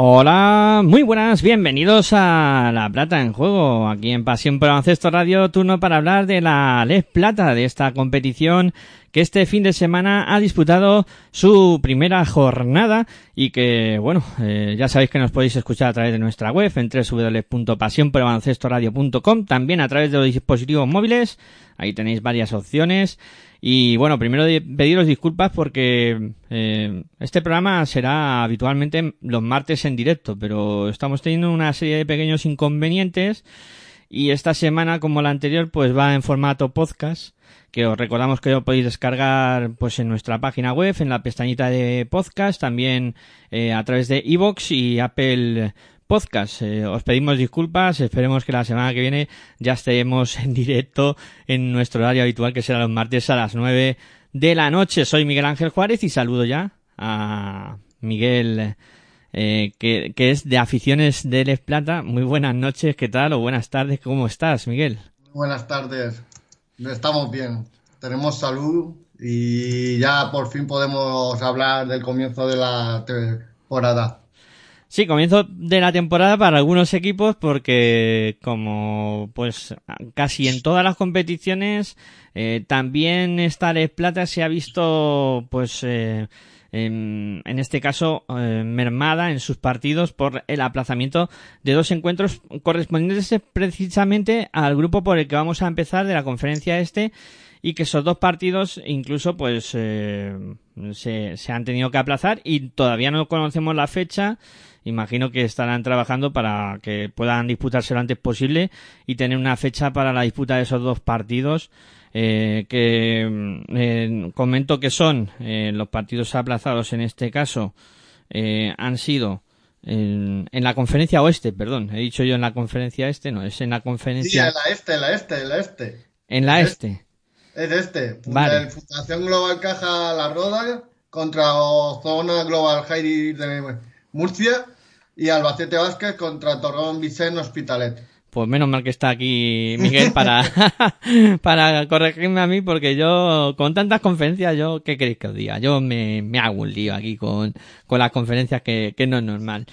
Hola, muy buenas, bienvenidos a La Plata en Juego, aquí en Pasión por Ancesto Radio, turno para hablar de la Les Plata, de esta competición que este fin de semana ha disputado su primera jornada y que, bueno, eh, ya sabéis que nos podéis escuchar a través de nuestra web en www.pasionporobaloncestoradio.com, también a través de los dispositivos móviles, ahí tenéis varias opciones y bueno, primero pediros disculpas porque eh, este programa será habitualmente los martes en directo, pero estamos teniendo una serie de pequeños inconvenientes y esta semana, como la anterior, pues va en formato podcast, que os recordamos que lo podéis descargar pues en nuestra página web, en la pestañita de podcast, también eh, a través de iVoox y Apple podcast. Eh, os pedimos disculpas, esperemos que la semana que viene ya estemos en directo en nuestro horario habitual que será los martes a las 9 de la noche. Soy Miguel Ángel Juárez y saludo ya a Miguel eh, que, es de aficiones de Les Plata. Muy buenas noches, ¿qué tal? O buenas tardes, ¿cómo estás, Miguel? Buenas tardes, estamos bien, tenemos salud y ya por fin podemos hablar del comienzo de la temporada. Sí, comienzo de la temporada para algunos equipos porque como pues casi en todas las competiciones eh, también esta Les Plata se ha visto pues eh, en, este caso eh, mermada en sus partidos por el aplazamiento de dos encuentros correspondientes precisamente al grupo por el que vamos a empezar de la conferencia este y que esos dos partidos incluso pues eh, se, se han tenido que aplazar y todavía no conocemos la fecha imagino que estarán trabajando para que puedan disputarse lo antes posible y tener una fecha para la disputa de esos dos partidos. Eh, que mm, eh, comento que son eh, los partidos aplazados en este caso eh, han sido en, en, la conferencia oeste, perdón, he dicho yo en la conferencia este, no, es en la conferencia. Sí, en la este, en la este, en la este. En la este. Es este. Vale. Fundación Global Caja La Roda contra Zona Global Jairi de Murcia y Albacete Vázquez contra Torrón Vicente Hospitalet. Pues menos mal que está aquí Miguel para, para corregirme a mí, porque yo, con tantas conferencias, yo, ¿qué queréis que os diga? Yo me, me hago un lío aquí con, con las conferencias que, que no es normal.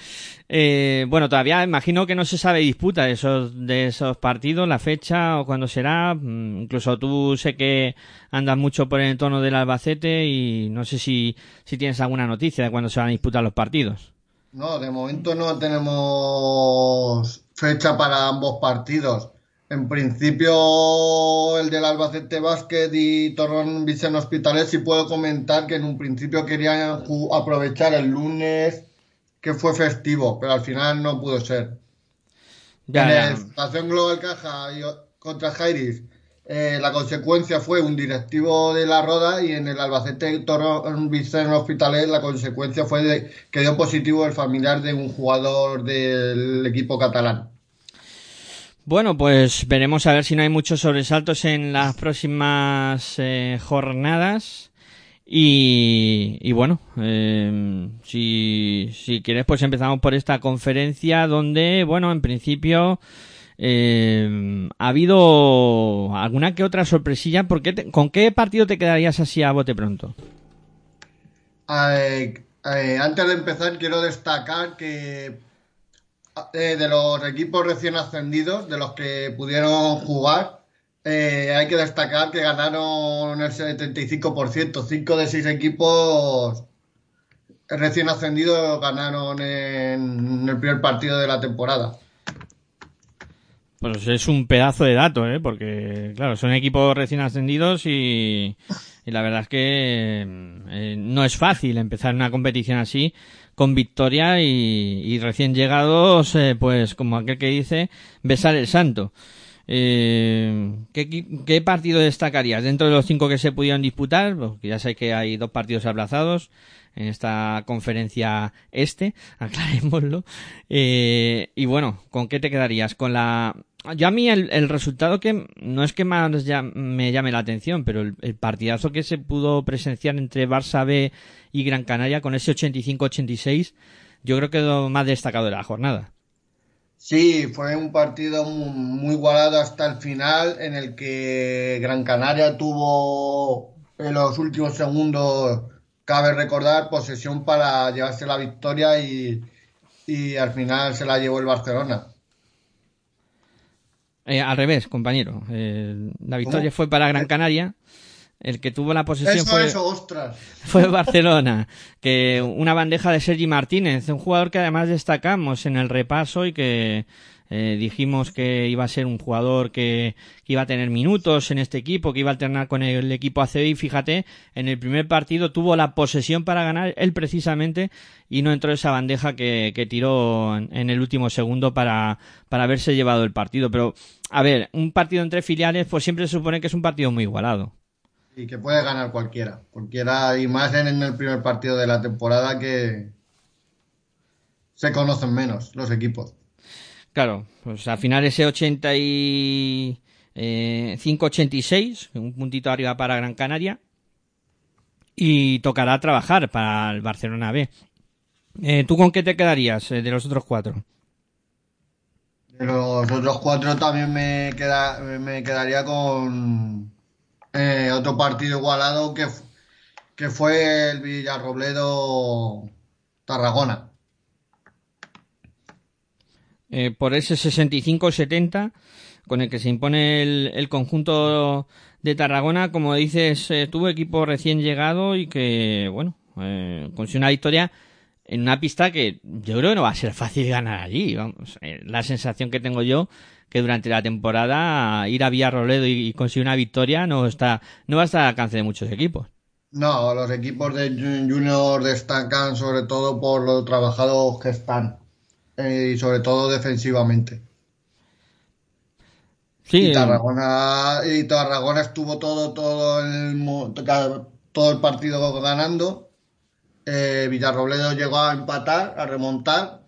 Eh, bueno, todavía imagino que no se sabe disputa de esos, de esos partidos, la fecha o cuándo será. Mm, incluso tú sé que andas mucho por el entorno del Albacete y no sé si, si tienes alguna noticia de cuándo se van a disputar los partidos. No, de momento no tenemos fecha para ambos partidos. En principio, el del Albacete Básquet y Torrón Vicente Hospitalet, sí puedo comentar que en un principio querían aprovechar el lunes que fue festivo, pero al final no pudo ser. Ya, en ya. Estación Global Caja contra Jairis eh, la consecuencia fue un directivo de la Roda y en el Albacete Torón Vicente Hospitalet la consecuencia fue de, que dio positivo el familiar de un jugador del equipo catalán. Bueno, pues veremos a ver si no hay muchos sobresaltos en las próximas eh, jornadas. Y, y bueno, eh, si, si quieres, pues empezamos por esta conferencia donde, bueno, en principio eh, ¿Ha habido alguna que otra sorpresilla? ¿Por qué ¿Con qué partido te quedarías así a bote pronto? Eh, eh, antes de empezar, quiero destacar que eh, de los equipos recién ascendidos, de los que pudieron jugar, hay que destacar que ganaron el 75%. Cinco de seis equipos recién ascendidos ganaron en el primer partido de la temporada. Pues es un pedazo de dato, ¿eh? Porque, claro, son equipos recién ascendidos y, y la verdad es que eh, no es fácil empezar una competición así con victoria y, recién llegados, eh, pues como aquel que dice, besar el santo. Eh, ¿qué, partido destacarías dentro de los cinco que se pudieron disputar? Porque ya sé que hay dos partidos aplazados en esta conferencia este, aclarémoslo. Eh, y bueno, ¿con qué te quedarías? Con la yo a mí el, resultado que no es que más me llame la atención, pero el, partidazo que se pudo presenciar entre Barça B y Gran Canaria con ese 85-86, yo creo que lo más destacado de la jornada. Sí, fue un partido muy, igualado hasta el final, en el que Gran Canaria tuvo en los últimos segundos, cabe recordar, posesión para llevarse la victoria y, y al final se la llevó el Barcelona. Eh, al revés, compañero. Eh, la victoria fue para Gran Canaria. El que tuvo la posesión fue, fue Barcelona, que una bandeja de Sergi Martínez, un jugador que además destacamos en el repaso y que eh, dijimos que iba a ser un jugador que, iba a tener minutos en este equipo, que iba a alternar con el equipo ACB y fíjate, en el primer partido tuvo la posesión para ganar él precisamente y no entró esa bandeja que, tiró en, el último segundo para, para haberse llevado el partido. Pero, a ver, un partido entre filiales pues siempre se supone que es un partido muy igualado. Y que puede ganar cualquiera, cualquiera y más en el primer partido de la temporada que se conocen menos los equipos. Claro, pues al final ese 85-86, un puntito arriba para Gran Canaria. Y tocará trabajar para el Barcelona B. Eh, ¿Tú con qué te quedarías eh, de los otros cuatro? De los otros cuatro también me, queda, me quedaría con eh, otro partido igualado que, que fue el Villarrobledo-Tarragona. Eh, por ese 65-70 con el que se impone el, conjunto de Tarragona. Como dices, eh, tuvo equipo recién llegado y que, bueno, eh, consiguió una victoria en una pista que yo creo que no va a ser fácil ganar allí. Vamos, la sensación que tengo yo que durante la temporada ir a Villarroledo y, y conseguir una victoria no está no va a estar al alcance de muchos equipos. No, los equipos de Junior destacan sobre todo por lo trabajados que están. Eh, y sobre todo defensivamente. Sí, y Tarragona, y Tarragona estuvo todo, todo el, todo el partido ganando. Eh, Villarrobledo llegó a empatar, a remontar,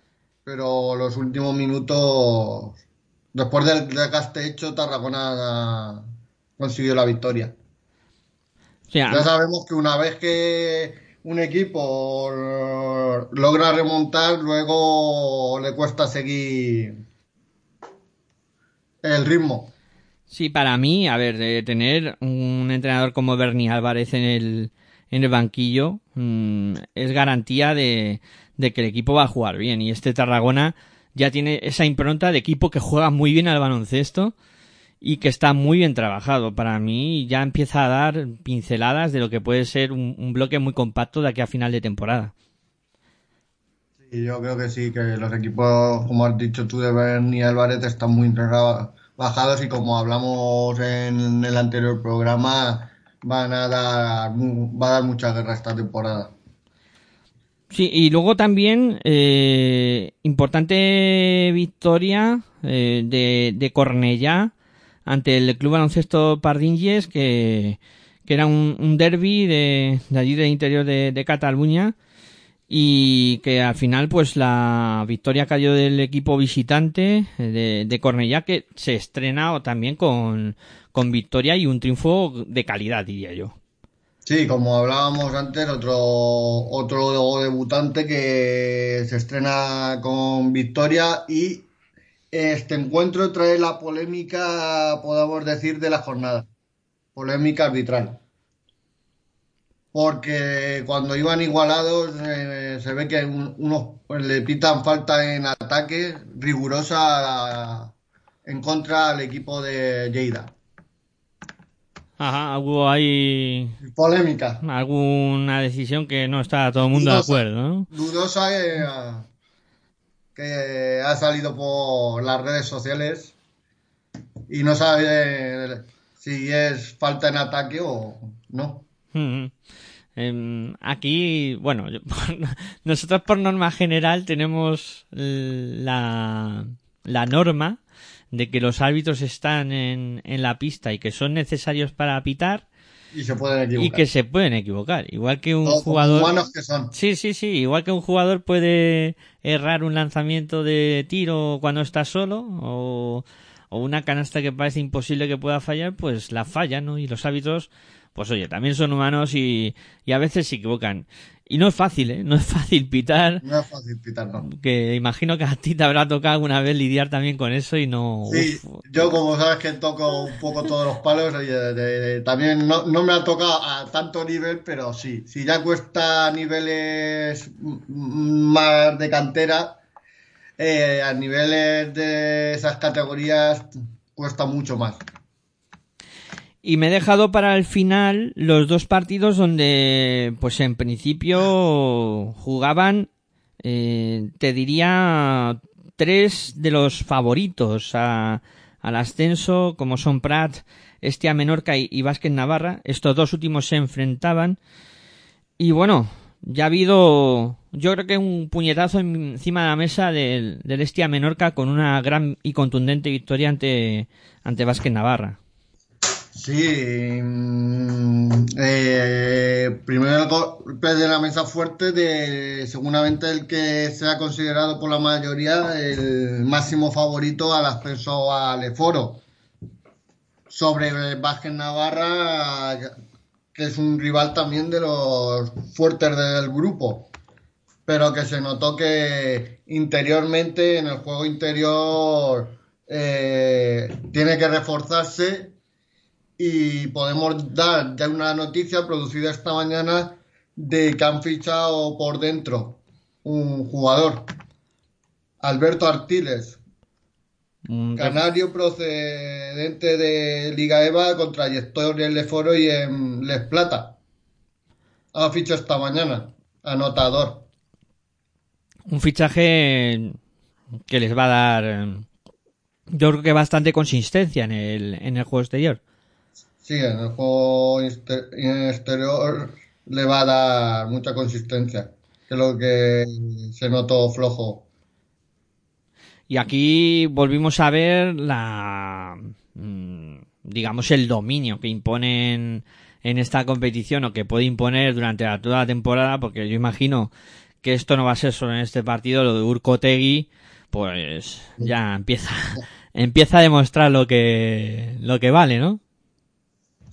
pero los últimos minutos, después del desgaste hecho, Tarragona consiguió la victoria. ya sabemos que una vez que un equipo logra remontar, luego le cuesta seguir el ritmo. Sí, para mí, a ver, tener un entrenador como Bernie Álvarez en el, en el banquillo mm, es garantía de, de que el equipo va a jugar bien. Y este Tarragona ya tiene esa impronta de equipo que juega muy bien al baloncesto y que está muy bien trabajado. Para mí ya empieza a dar pinceladas de lo que puede ser un, bloque muy compacto de aquí a final de temporada. Sí, yo creo que sí, que los equipos, como has dicho tú, de Bernie y Álvarez están muy trabajados y como hablamos en el anterior programa, van a dar, va a dar mucha guerra esta temporada. Sí, y luego también eh, importante victoria eh, de, de Cornellá ante el Club Baloncesto Pardinges, que, que era un, un derby de, de, allí del interior de, Cataluña y que al final pues la victoria cayó del equipo visitante de, de Cornellá que se estrena también con, con victoria y un triunfo de calidad diría yo. Sí, como hablábamos antes, otro, otro debutante que se estrena con victoria y este encuentro trae la polémica, podamos decir, de la jornada. Polémica arbitral. Porque cuando iban igualados eh, se ve que unos le pitan falta en ataque rigurosa en contra al equipo de Lleida. Ajá, hubo ahí. Polémica. Alguna decisión que no está todo el mundo de acuerdo, ¿no? Dudosa. Eh, que ha salido por las redes sociales y no sabe si es falta en ataque o no. Em, aquí, bueno, nosotros por norma general tenemos la, la norma de que los árbitros están en, en la pista y que son necesarios para pitar y se pueden equivocar. Y que se pueden equivocar. Igual que un jugador. Humanos que son. Sí, sí, sí. Igual que un jugador puede errar un lanzamiento de tiro cuando está solo o, o una canasta que parece imposible que pueda fallar, pues la falla, ¿no? Y los árbitros, pues oye, también son humanos y, y a veces se equivocan. Y no es fácil, ¿eh? No es fácil pitar. No es fácil pitar, no. Que imagino que a ti te habrá tocado alguna vez lidiar también con eso y no... Sí, yo como sabes que toco un poco todos los palos, también no, me ha tocado a tanto nivel, pero sí, si ya cuesta niveles más de cantera, eh, a niveles de esas categorías cuesta mucho más. Y me he dejado para el final los dos partidos donde, pues en principio, jugaban, eh, te diría, tres de los favoritos al ascenso, como son Prat, Estia Menorca y, Vázquez Navarra. Estos dos últimos se enfrentaban. Y bueno, ya ha habido, yo creo que un puñetazo encima de la mesa del, del Estia Menorca con una gran y contundente victoria ante, ante Vázquez Navarra. Sí, mm, eh, primero el golpe de la mesa fuerte de seguramente el que se ha considerado por la mayoría el máximo favorito al ascenso al Eforo. Sobre Vázquez Navarra, que es un rival también de los fuertes del grupo, pero que se notó que interiormente, en el juego interior, eh, tiene que reforzarse y podemos dar ya una noticia producida esta mañana de que han fichado por dentro un jugador, Alberto Artiles, canario procedente de Liga EVA con trayectoria en Leforo y en Les Plata. Ha fichado esta mañana, anotador. Un fichaje que les va a dar, yo creo que bastante consistencia en el, en el juego exterior. Sí, en el juego exterior le va a dar mucha consistencia, que lo que se notó flojo. Y aquí volvimos a ver la, mm, digamos, el dominio que imponen en esta competición o que puede imponer durante toda la temporada, porque yo imagino que esto no va a ser solo en este partido, lo de Urkotegui, pues ya empieza, empieza a demostrar lo que, lo que vale, ¿no?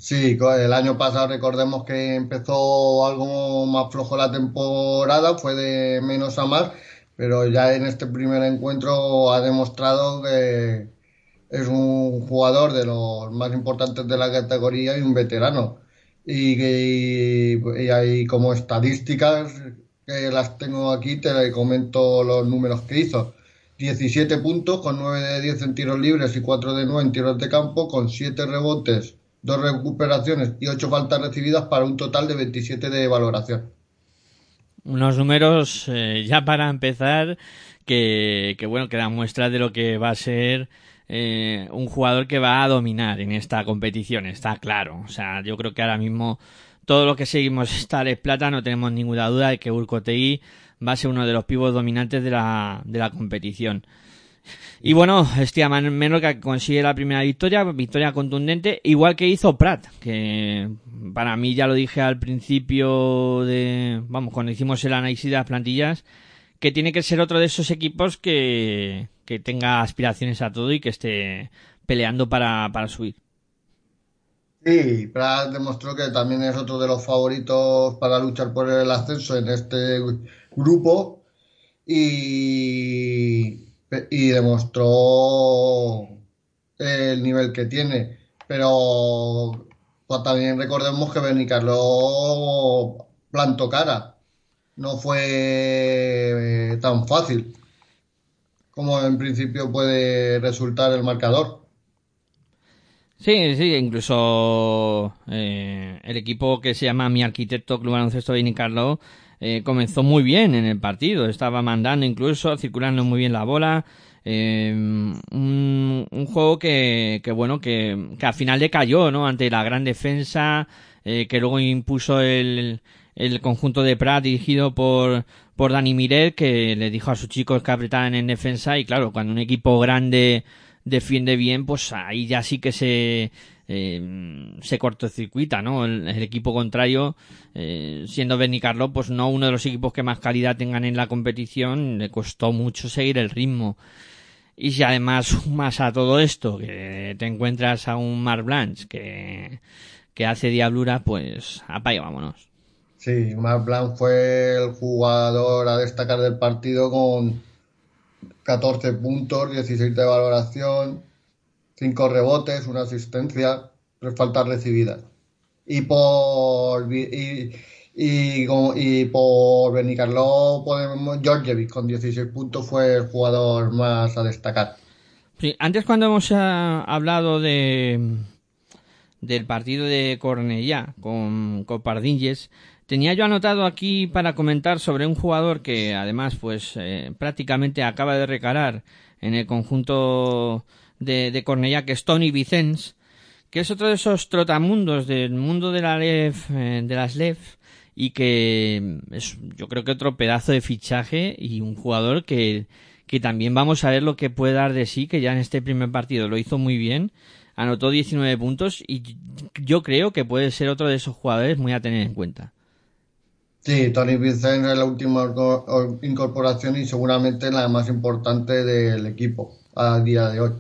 Sí, el año pasado recordemos que empezó algo más flojo la temporada, fue de menos a más, pero ya en este primer encuentro ha demostrado que es un jugador de los más importantes de la categoría y un veterano. Y, que, hay como estadísticas que las tengo aquí, te comento los números que hizo. 17 puntos con 9 de 10 en tiros libres y 4 de 9 en tiros de campo, con 7 rebotes dos recuperaciones y ocho faltas recibidas para un total de 27 de valoración. Unos números eh, ya para empezar que, que, bueno que dan muestra de lo que va a ser eh, un jugador que va a dominar en esta competición, está claro. O sea, yo creo que ahora mismo todo lo que seguimos esta Plata no tenemos ninguna duda de que Urcotei va a ser uno de los pibos dominantes de la, de la competición. Y bueno, Estia Menorca consigue la primera victoria, victoria contundente, igual que hizo Prat, que para mí ya lo dije al principio de, vamos, cuando hicimos el análisis de las plantillas, que tiene que ser otro de esos equipos que, que tenga aspiraciones a todo y que esté peleando para, para subir. Sí, Prat demostró que también es otro de los favoritos para luchar por el ascenso en este grupo y y demostró el nivel que tiene. Pero pues, también recordemos que Benicarlo plantó cara. No fue eh, tan fácil como en principio puede resultar el marcador. Sí, sí, incluso eh, el equipo que se llama Mi Arquitecto Club Baloncesto Benicarlo eh, comenzó muy bien en el partido, estaba mandando incluso, circulando muy bien la bola, un, un, juego que, que bueno, que, que al final le cayó, ¿no? Ante la gran defensa, que luego impuso el, el conjunto de Prat dirigido por, por Dani Miret que le dijo a sus chicos que apretaran en defensa. Y claro, cuando un equipo grande defiende bien, pues ahí ya sí que se, eh, se cortocircuita, ¿no? El, equipo contrario, eh, siendo Benicarlo, pues no uno de los equipos que más calidad tengan en la competición, le costó mucho seguir el ritmo. Y si además sumas a todo esto, que te encuentras a un Mar Blanche que, que hace diablura, pues apaga, vámonos. Sí, Marc Blanc fue el jugador a destacar del partido con 14 puntos, 16 de valoración, 5 rebotes, una asistencia, 3 faltas recibidas. Y por y, y, y por Benicarlo podemos Georgievic con 16 puntos fue el jugador más a destacar. Sí, antes cuando hemos ah, hablado de del partido de Cornellá con, con Pardinges, Tenía yo anotado aquí para comentar sobre un jugador que además pues eh, prácticamente acaba de recalar en el conjunto de, de Cornellá, que es Tony Vicens, que es otro de esos trotamundos del mundo de, la Lef, eh, de las LEF y que es yo creo que otro pedazo de fichaje y un jugador que, que también vamos a ver lo que puede dar de sí, que ya en este primer partido lo hizo muy bien, anotó 19 puntos y yo creo que puede ser otro de esos jugadores muy a tener en cuenta. Sí, Tony Vicente es la última incorporación y seguramente la más importante del equipo a día de hoy.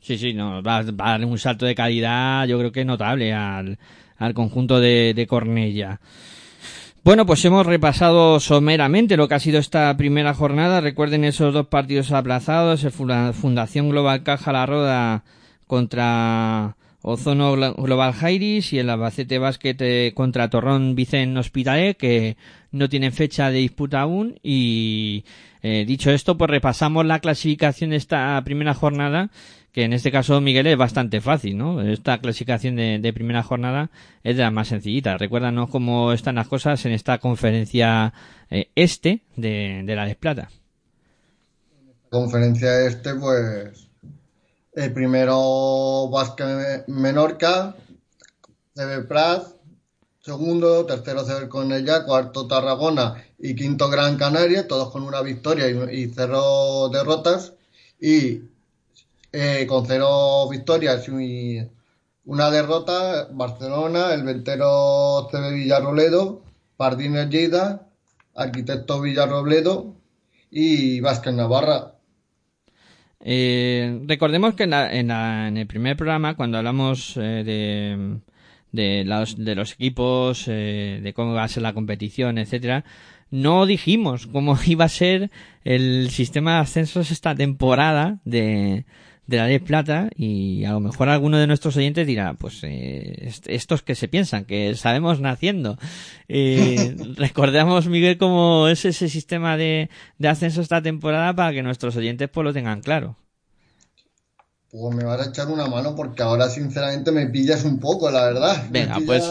Sí, sí, no, va, a dar un salto de calidad, yo creo que notable al, al conjunto de, de Cornella. Bueno, pues hemos repasado someramente lo que ha sido esta primera jornada. Recuerden esos dos partidos aplazados, el Fundación Global Caja La Roda contra Ozono Global Jairis y el Albacete Basket eh, contra Torrón Vicen Hospitalet, que no tienen fecha de disputa aún. Y eh, dicho esto, pues repasamos la clasificación de esta primera jornada, que en este caso, Miguel, es bastante fácil, ¿no? Esta clasificación de, primera jornada es de la más sencillita. Recuérdanos cómo están las cosas en esta conferencia eh, este de, de la Desplata. Conferencia este, pues el primero Vázquez Menorca, CB Prat, segundo, tercero CB Conella, cuarto Tarragona y quinto Gran Canaria, todos con una victoria y, cero derrotas. Y eh, con cero victorias y una derrota, Barcelona, el ventero CB Villarrobledo, Pardines Lleida, Arquitecto Villarrobledo y Vázquez Navarra. Eh, recordemos que en, en, el primer programa, cuando hablamos eh, de, de, los, de los equipos, eh, de cómo va a ser la competición, etcétera, no dijimos cómo iba a ser el sistema de ascensos esta temporada de, de la ley plata y a lo mejor alguno de nuestros oyentes dirá pues eh, estos que se piensan que sabemos naciendo eh, recordemos Miguel cómo es ese sistema de, de ascenso esta temporada para que nuestros oyentes pues lo tengan claro pues me vas a echar una mano porque ahora sinceramente me pillas un poco, la verdad. Venga, pues,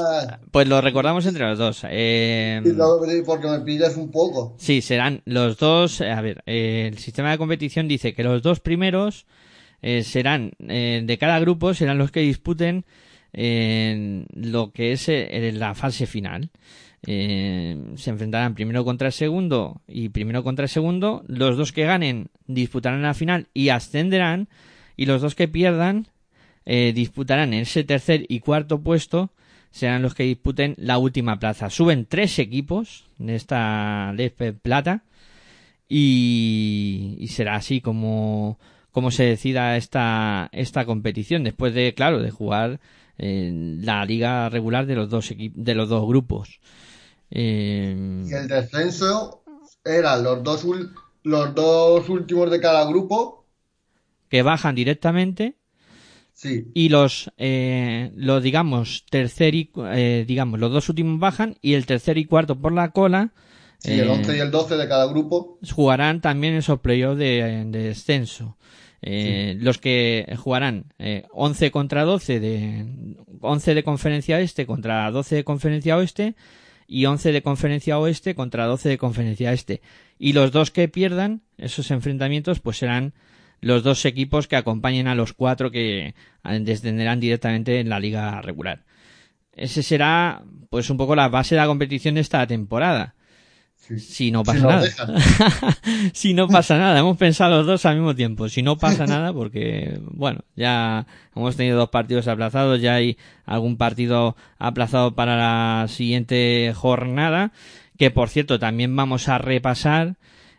pues lo recordamos entre los dos. Eh... porque me pillas un poco. Sí, serán los dos. A ver, eh, el sistema de competición dice que los dos primeros eh, serán eh, de cada grupo serán los que disputen eh, lo que es la fase final. se enfrentarán primero contra el segundo y primero contra el segundo. Los dos que ganen disputarán la final y ascenderán. Y los dos que pierdan disputarán ese tercer y cuarto puesto. Serán los que disputen la última plaza. Suben tres equipos de esta de plata. Y será así como cómo se decida esta, esta competición, después de, claro, de jugar en la liga regular de los dos de los dos grupos. Eh, y el descenso eran los dos los dos últimos de cada grupo que bajan directamente. Sí. Y los, eh, los digamos, tercer y, eh, digamos, los dos últimos bajan y el tercer y cuarto por la cola. Sí, el 11 y el 12 de cada grupo. Jugarán también esos playoffs de, de descenso. Eh, los que jugarán eh, 11 contra 12 de 11 de conferencia este contra 12 de conferencia oeste y 11 de conferencia oeste contra 12 de conferencia este. Y los dos que pierdan esos enfrentamientos pues serán los dos equipos que acompañen a los cuatro que descenderán directamente en la liga regular. Ese será, pues, un poco la base de la competición de esta temporada. Si no pasa nada. si no pasa nada. Hemos pensado los dos al mismo tiempo. Si no pasa nada, porque, bueno, ya hemos tenido dos partidos aplazados, ya hay algún partido aplazado para la siguiente jornada, que por cierto también vamos a repasar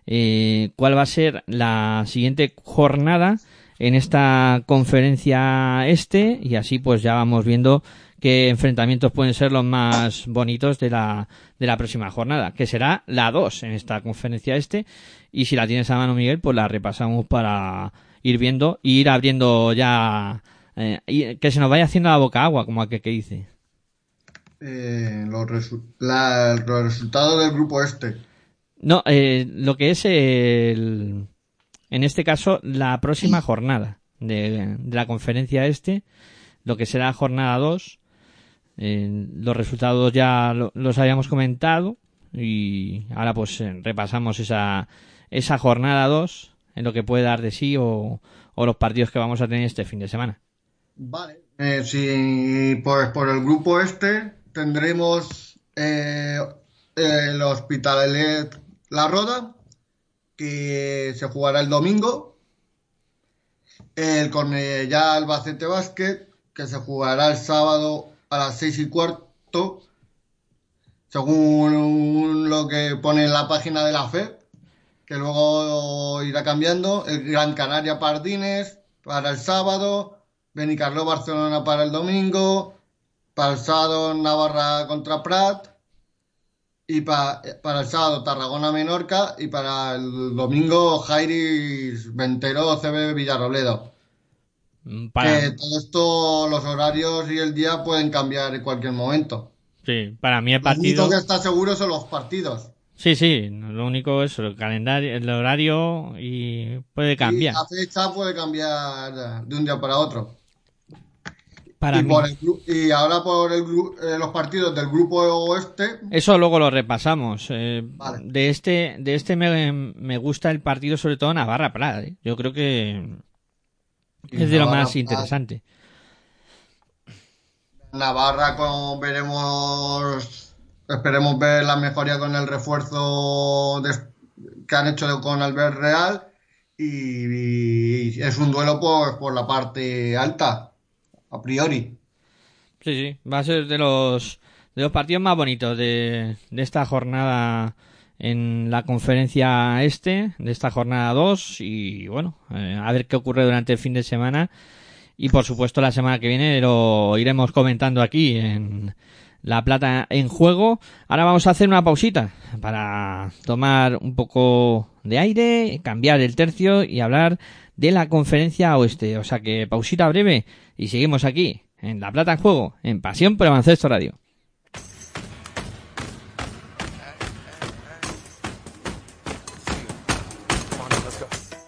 eh, cuál va a ser la siguiente jornada en esta conferencia este y así pues ya vamos viendo qué enfrentamientos pueden ser los más bonitos de la, de la próxima jornada, que será la 2 en esta conferencia este. Y si la tienes a mano, Miguel, pues la repasamos para ir viendo y ir abriendo ya, eh, y que se nos vaya haciendo la boca agua, como aquel que dice. Eh, los, resultados del grupo este. No, eh, lo que es el, en este caso la próxima jornada de, de la conferencia este, lo que será jornada 2 los resultados ya los habíamos comentado y ahora pues eh, repasamos esa, esa jornada 2 en lo que puede dar de sí o, los partidos que vamos a tener este fin de semana. Vale, eh, si pues por el grupo este tendremos eh, el Hospital La Roda que se jugará el domingo, el ya Albacete Basket que se jugará el sábado a las seis y cuarto, según lo que pone en la página de la FED, que luego irá cambiando. El Gran Canaria Pardines para el sábado, Benicarlo Barcelona para el domingo, para el sábado Navarra contra Prat, y para el sábado Tarragona Menorca y para el domingo Jairis Ventero CB Villarrobledo. Mm, que todo esto, los horarios y el día pueden cambiar en cualquier momento. Sí, para mí el partido. Lo único que está seguro son los partidos. Sí, sí, lo único es el calendario, el horario y puede cambiar. la fecha puede cambiar de un día para otro. Para y, y ahora por el, eh, los partidos del grupo oeste. Eso luego lo repasamos. Eh, de este, de este me, me, gusta el partido sobre todo Navarra Prada. ¿eh? Yo creo que es de lo más interesante. Navarra con, veremos, esperemos ver la mejoría con el refuerzo que han hecho con Albert Real y, es un duelo por, por la parte alta, a priori. Sí, sí, va a ser de los, de los partidos más bonitos de, de esta jornada en la conferencia este de esta jornada 2 y bueno, eh, a ver qué ocurre durante el fin de semana y por supuesto la semana que viene lo iremos comentando aquí en La Plata en juego. Ahora vamos a hacer una pausita para tomar un poco de aire, cambiar el tercio y hablar de la conferencia oeste. O sea que pausita breve y seguimos aquí en La Plata en juego, en Pasión por Avancesto Radio.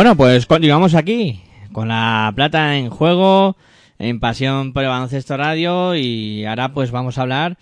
Bueno, pues continuamos aquí con la plata en juego en Pasión por el Baloncesto Radio y ahora pues vamos a hablar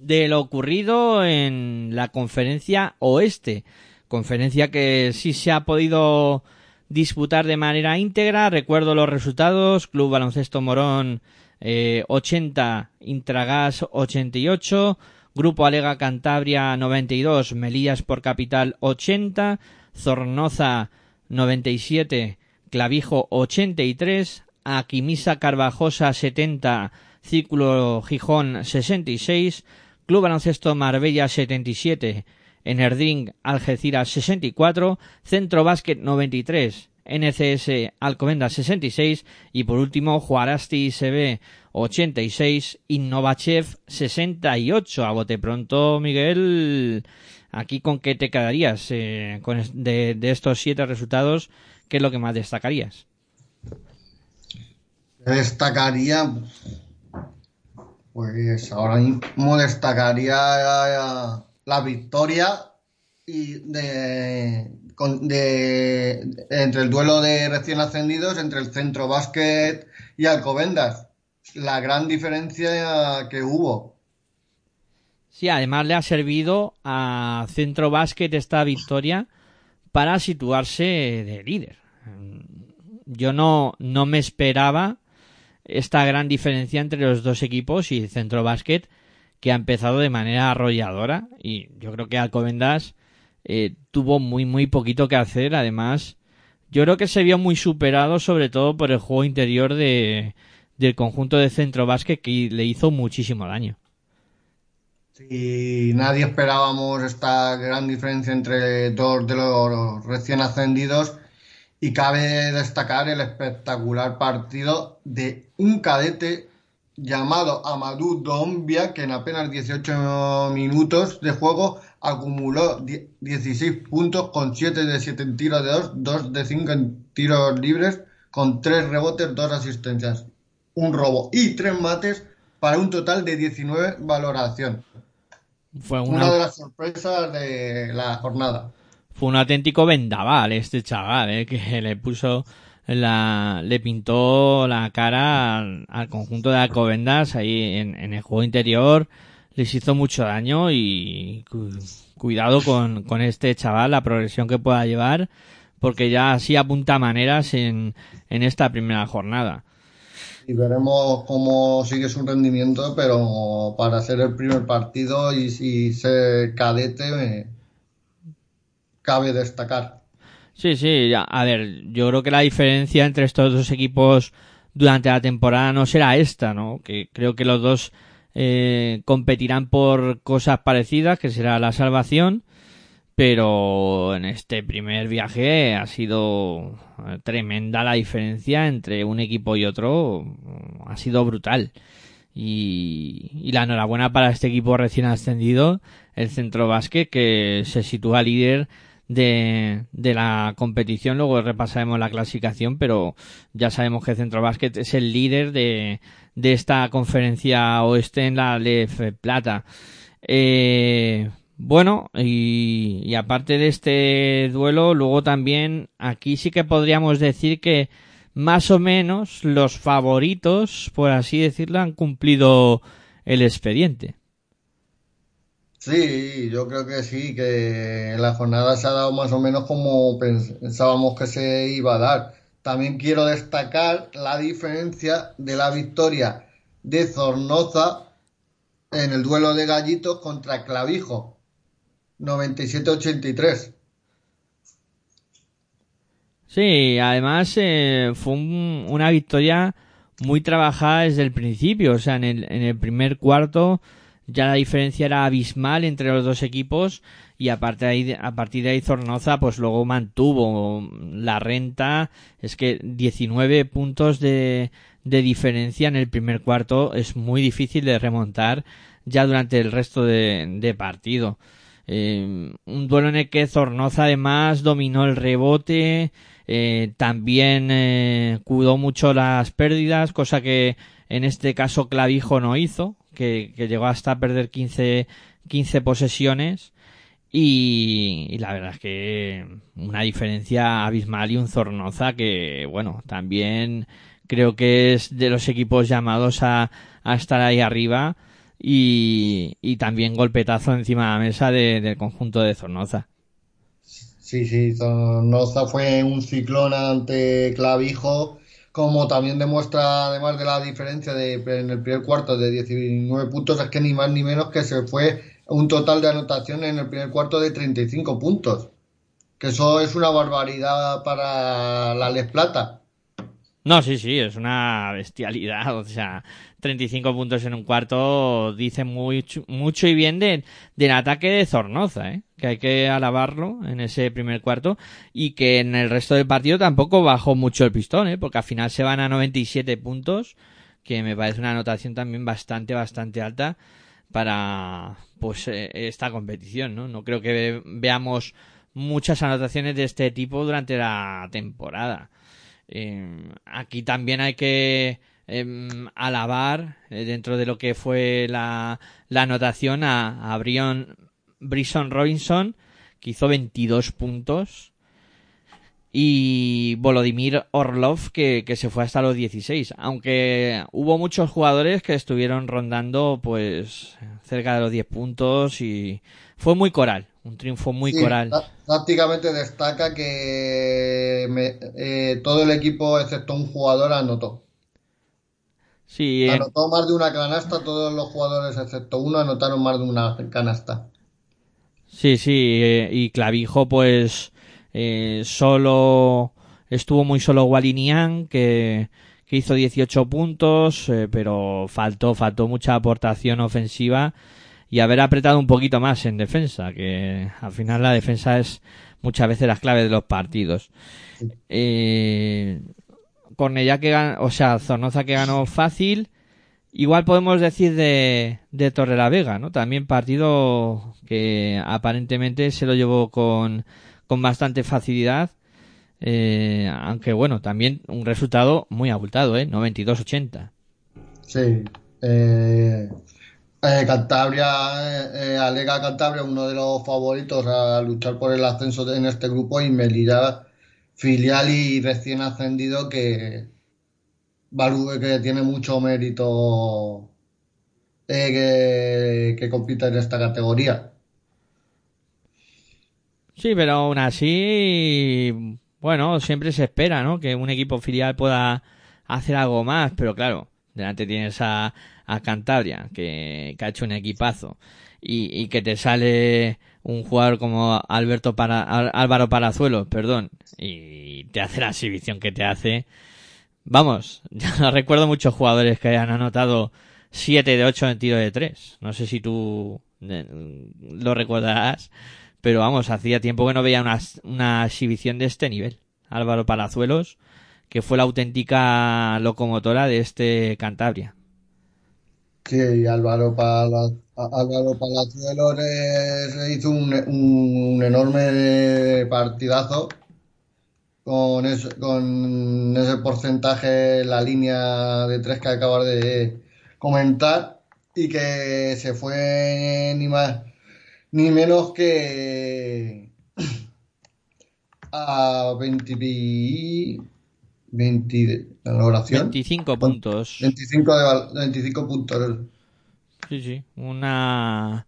de lo ocurrido en la conferencia oeste. Conferencia que sí se ha podido disputar de manera íntegra. Recuerdo los resultados. Club Baloncesto Morón eh, 80, Intragas 88, Grupo Alega Cantabria 92, Melías por Capital 80, Zornoza 97, Clavijo 83, Aquimisa Carvajosa 70, Círculo Gijón 66, Club Baloncesto Marbella 77, Enerding Algeciras 64, Centro Básquet 93, NCS Alcobendas 66 y por último Juarasti CB 86, Innovachev 68. A bote pronto, Miguel, aquí con qué te quedarías eh, con de, estos siete resultados, ¿qué es lo que más destacarías? Destacaría, pues ahora mismo destacaría la victoria y de, entre el duelo de recién ascendidos entre el Centro Básquet y Alcobendas. La gran diferencia que hubo. Sí, además le ha servido a Centro Básquet esta victoria para situarse de líder. Yo no, no me esperaba esta gran diferencia entre los dos equipos y Centro Básquet que ha empezado de manera arrolladora y yo creo que Alcobendas eh, tuvo muy muy poquito que hacer además yo creo que se vio muy superado sobre todo por el juego interior de del conjunto de centro básquet que le hizo muchísimo daño si nadie esperábamos esta gran diferencia entre dos de los recién ascendidos y cabe destacar el espectacular partido de un cadete llamado Amadou Dombia, que en apenas 18 minutos de juego acumuló 16 puntos con 7 de 7 en tiros de 2, 2 de 5 en tiros libres, con 3 rebotes, 2 asistencias, un robo y 3 mates para un total de 19 valoración. Fue una... una de las sorpresas de la jornada. Fue un auténtico vendaval este chaval, ¿eh? que le puso la, le pintó la cara al, conjunto de Alcobendas ahí en, en, el juego interior. Les hizo mucho daño y cuidado con, con este chaval, la progresión que pueda llevar, porque ya así apunta maneras en, en esta primera jornada. Y veremos cómo sigue su rendimiento, pero para ser el primer partido y, y ser cadete, cabe destacar. Sí, sí, ya. a ver, yo creo que la diferencia entre estos dos equipos durante la temporada no será esta, ¿no? Que creo que los dos eh, competirán por cosas parecidas, que será la salvación, pero en este primer viaje ha sido tremenda la diferencia entre un equipo y otro, ha sido brutal. Y, y la enhorabuena para este equipo recién ascendido, el Centro Básquet, que se sitúa líder de, la competición. Luego repasaremos la clasificación, pero ya sabemos que Centro Básquet es el líder de, de esta conferencia oeste en la LEF Plata. Eh, bueno, y, aparte de este duelo, luego también aquí sí que podríamos decir que más o menos los favoritos, por así decirlo, han cumplido el expediente. Sí, yo creo que sí, que la jornada se ha dado más o menos como pensábamos que se iba a dar. También quiero destacar la diferencia de la victoria de Zornoza en el duelo de gallitos contra Clavijo, 97-83. Sí, además eh, fue una victoria muy trabajada desde el principio, o sea, en el, en el primer cuarto ya la diferencia era abismal entre los dos equipos y a partir de ahí, a partir de ahí Zornoza pues luego mantuvo la renta. Es que 19 puntos de, de diferencia en el primer cuarto es muy difícil de remontar ya durante el resto de, de partido eh, un duelo en el que Zornoza además dominó el rebote eh, también eh, cuidó mucho las pérdidas cosa que en este caso Clavijo no hizo que, llegó hasta perder 15, 15 posesiones. Y, la verdad es que una diferencia abismal y un Zornoza que, bueno, también creo que es de los equipos llamados a, a estar ahí arriba y, y también golpetazo encima de la mesa de- del conjunto de Zornoza. Sí, sí, Zornoza fue un ciclón ante Clavijo, como también demuestra, además de la diferencia de, en el primer cuarto de 19 puntos, es que ni más ni menos que se fue un total de anotación en el primer cuarto de 35 puntos. Que eso es una barbaridad para la Les Plata. No, sí, sí, es una bestialidad. O sea, 35 puntos en un cuarto dice mucho y bien de, del ataque de Zornoza, ¿eh? que hay que alabarlo en ese primer cuarto y que en el resto del partido tampoco bajó mucho el pistón, ¿eh? porque al final se van a 97 puntos, que me parece una anotación también bastante, bastante alta para pues eh, esta competición, ¿no? No creo que ve- veamos muchas anotaciones de este tipo durante la temporada. Eh, aquí también hay que em, alabar eh, dentro de lo que fue la, la anotación a, a Brion, Brison Robinson que hizo 22 puntos y Volodymyr Orlov que, que se fue hasta los 16 aunque hubo muchos jugadores que estuvieron rondando pues cerca de los 10 puntos y fue muy coral un triunfo muy Sí, coral prá- prácticamente destaca que me- eh, todo el equipo, excepto un jugador, anotó. Sí en- Anotó más de una canasta, todos los jugadores, excepto uno, anotaron más de una canasta. Sí, sí, eh, y Clavijo pues eh, solo estuvo muy solo Walinian que, que hizo 18 puntos, eh, pero faltó, faltó mucha aportación ofensiva y haber apretado un poquito más en defensa, que al final la defensa es muchas veces la clave de los partidos. Eh, Cornellá que ganó, o sea, Zornoza que ganó fácil. Igual podemos decir de, de Torrelavega, ¿no? También partido que aparentemente se lo llevó con, con bastante facilidad. Eh, aunque bueno, también un resultado muy abultado, ¿eh? 92-80. Sí. Eh, eh, Cantabria, eh, eh, alega Cantabria uno de los favoritos a luchar por el ascenso en este grupo y Melilla, filial y recién ascendido que, que tiene mucho mérito eh, que, compita en esta categoría. Sí, pero aún así, bueno, siempre se espera, ¿no? Que un equipo filial pueda hacer algo más, pero claro, delante tienes a, a Cantabria, que, ha hecho un equipazo, y que te sale un jugador como Alberto para, Álvaro Palazuelos, perdón, y te hace la exhibición que te hace. Vamos, yo recuerdo muchos jugadores que hayan anotado 7 de 8 en tiro de 3. No sé si tú eh, lo recordarás, pero vamos, hacía tiempo que no veía una, una exhibición de este nivel. Álvaro Palazuelos, que fue la auténtica locomotora de este Cantabria. Sí, Álvaro, Pala- Álvaro Palazuelos eh, hizo un, un- un enorme partidazo con ese, con ese porcentaje en la línea de tres que acabas de comentar y que se fue ni más ni menos que a 20, y- 20 de la valoración. 25 puntos. 25, de val- 25 puntos. Sí, sí. Una,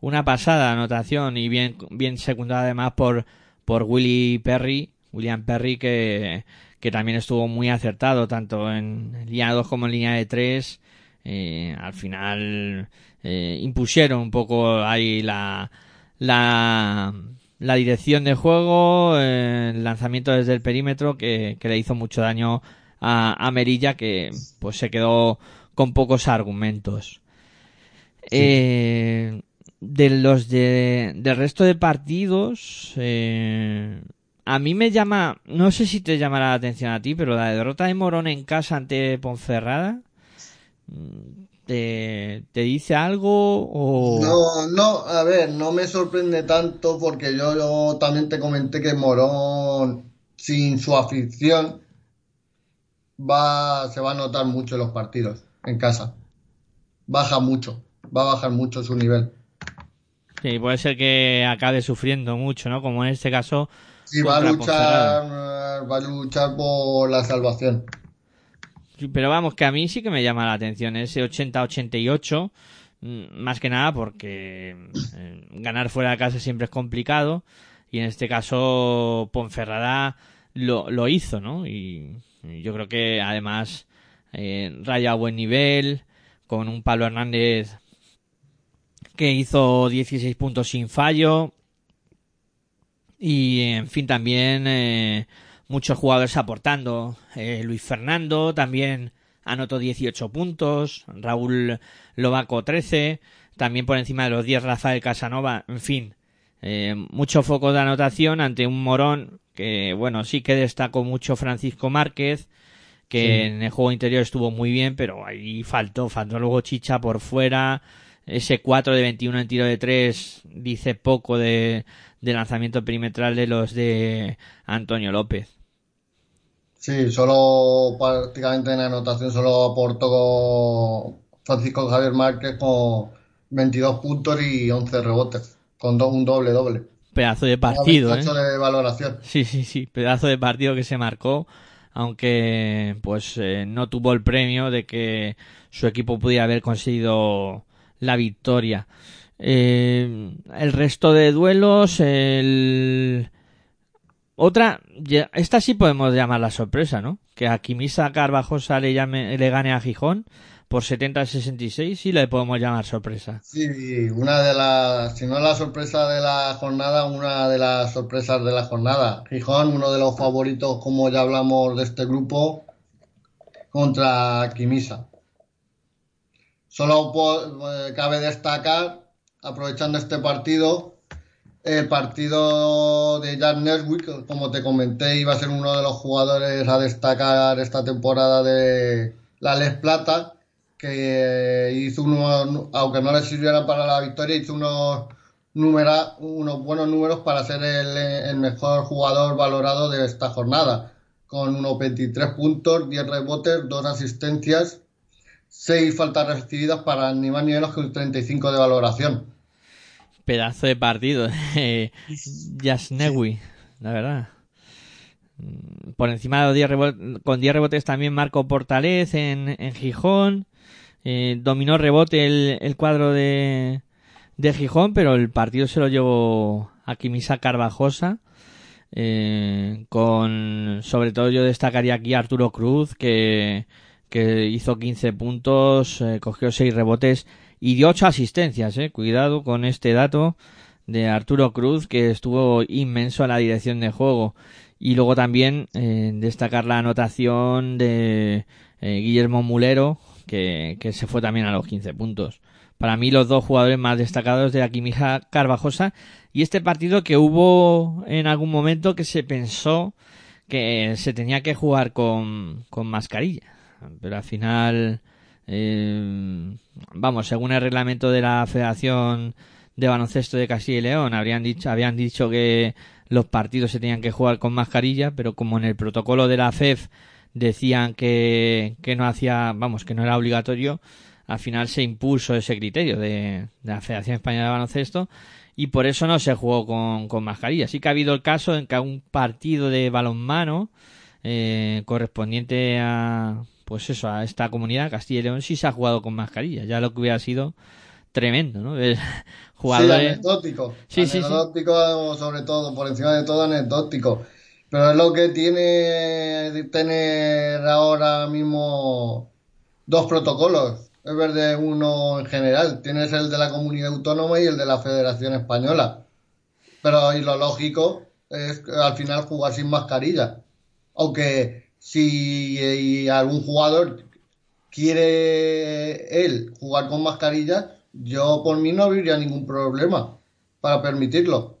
una pasada anotación y bien, bien secundada además por, por Willy Perry, William Perry, que, que también estuvo muy acertado tanto en línea 2 como en línea de 3. Eh, al final eh, impusieron un poco ahí la, la, la dirección de juego, eh, el lanzamiento desde el perímetro que, que le hizo mucho daño a, a Merilla que pues se quedó con pocos argumentos. Eh, de los de, del resto de partidos, eh, a mí me llama, no sé si te llamará la atención a ti, pero la derrota de Morón en casa ante Ponferrada, mm, ¿te, te dice algo o...? No, no, a ver, no me sorprende tanto porque yo, yo también te comenté que Morón, sin su afición, va, se va a notar mucho en los partidos en casa. Baja mucho, va a bajar mucho su nivel. Sí, puede ser que acabe sufriendo mucho, ¿no? Como en este caso Sí, va a luchar, va a luchar por la salvación. pero vamos, que a mí sí que me llama la atención ese 80-88, mm, más que nada porque eh, ganar fuera de casa siempre es complicado y en este caso Ponferrada lo, lo hizo, ¿no? Y, yo creo que además eh, raya a buen nivel, con un Pablo Hernández que hizo 16 puntos sin fallo. Y en fin también eh, muchos jugadores aportando. Eh, Luis Fernando también anotó 18 puntos, Raúl Lobaco 13, también por encima de los 10 Rafael Casanova, en fin, eh, mucho foco de anotación ante un Morón que, bueno, sí que destacó mucho Francisco Márquez, que en el juego interior estuvo muy bien, pero ahí faltó, faltó luego Chicha por fuera, ese 4 de 21 en tiro de 3 dice poco de, de lanzamiento perimetral de los de Antonio López. Sí, solo prácticamente en anotación solo aportó Francisco Javier Márquez con 22 puntos y 11 rebotes, con un doble doble. Pedazo de partido, ¿eh? de valoración. Sí, sí, sí, pedazo de partido que se marcó, aunque pues eh, no tuvo el premio de que su equipo pudiera haber conseguido la victoria. Eh, el resto de duelos, el otra, esta sí podemos llamar la sorpresa, ¿no? Que a Quimisa Carvajosa le, llame, le gane a Gijón por 70-66 sí le podemos llamar sorpresa. Sí, una de las, si no la sorpresa de la jornada, una de las sorpresas de la jornada. Gijón, uno de los favoritos, como ya hablamos de este grupo, contra Quimisa. Solo eh, cabe destacar, aprovechando este partido, el partido de Jan Neswick, como te comenté, iba a ser uno de los jugadores a destacar esta temporada de la Les Plata, que hizo unos, aunque no le sirviera para la victoria, hizo unos, unos buenos números para ser el, mejor jugador valorado de esta jornada, con unos 23 puntos, 10 rebotes, 2 asistencias, 6 faltas recibidas para ni más ni menos que un 35 de valoración pedazo de partido de Jasnewi, la verdad. Por encima de los 10 rebotes, con 10 rebotes también Marco Portalez en, en Gijón. Eh, dominó rebote el, el cuadro de, de Gijón, pero el partido se lo llevó a Quimisa Carvajosa. Eh, con, sobre todo yo destacaría aquí a Arturo Cruz, que, que hizo 15 puntos, eh, cogió 6 rebotes y dio ocho asistencias, eh. Cuidado con este dato de Arturo Cruz, que estuvo inmenso a la dirección de juego. Y luego también eh, destacar la anotación de Guillermo Mulero, que, que, se fue también a los 15 puntos. Para mí los dos jugadores más destacados de la Quimija Carvajosa. Y este partido que hubo en algún momento que se pensó que se tenía que jugar con, con mascarilla. Pero al final eh, vamos, según el reglamento de la Federación de Baloncesto de Castilla y León, habrían dicho, habían dicho que los partidos se tenían que jugar con mascarilla, pero como en el protocolo de la FEF decían que, que no hacía, vamos, que no era obligatorio, al final se impuso ese criterio de, la Federación Española de Baloncesto y por eso no se jugó con, con mascarilla. Sí que ha habido el caso en que un partido de balonmano eh, correspondiente a pues eso, a esta comunidad, Castilla y León, sí se ha jugado con mascarilla, ya lo que hubiera sido tremendo, ¿no? El jugador sí, anecdótico. Sí, anecdótico, sobre todo, por encima de todo anecdótico. Pero es lo que tiene tener ahora mismo dos protocolos. Es verde uno en general. Tienes el de la comunidad autónoma y el de la Federación Española. Pero y lo lógico es al final jugar sin mascarilla. Aunque si eh, algún jugador quiere él jugar con mascarilla, yo por mí no habría ningún problema para permitirlo.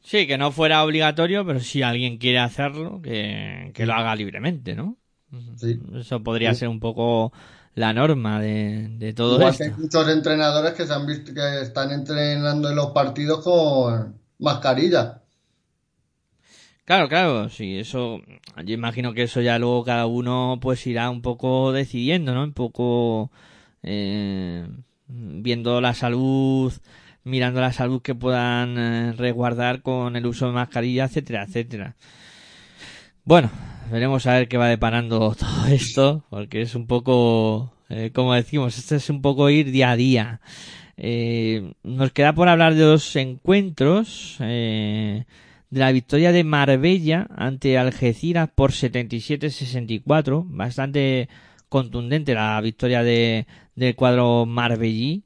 Sí, que no fuera obligatorio, pero si alguien quiere hacerlo, que, lo haga libremente, ¿no? Sí. Eso podría ser un poco la norma de, de todo Igual esto. Que hay muchos entrenadores que se han visto que están entrenando en los partidos con mascarilla. Claro, claro, sí, eso, yo imagino que eso ya luego cada uno pues irá un poco decidiendo, ¿no? Un poco eh, viendo la salud, mirando la salud que puedan eh, resguardar con el uso de mascarilla, etcétera, etcétera. Bueno, veremos a ver qué va deparando todo esto, porque es un poco, eh, como decimos, esto es un poco ir día a día. Eh, nos queda por hablar de dos encuentros. Eh, la victoria de Marbella ante Algeciras por 77-64. Bastante contundente la victoria de, del cuadro marbellí.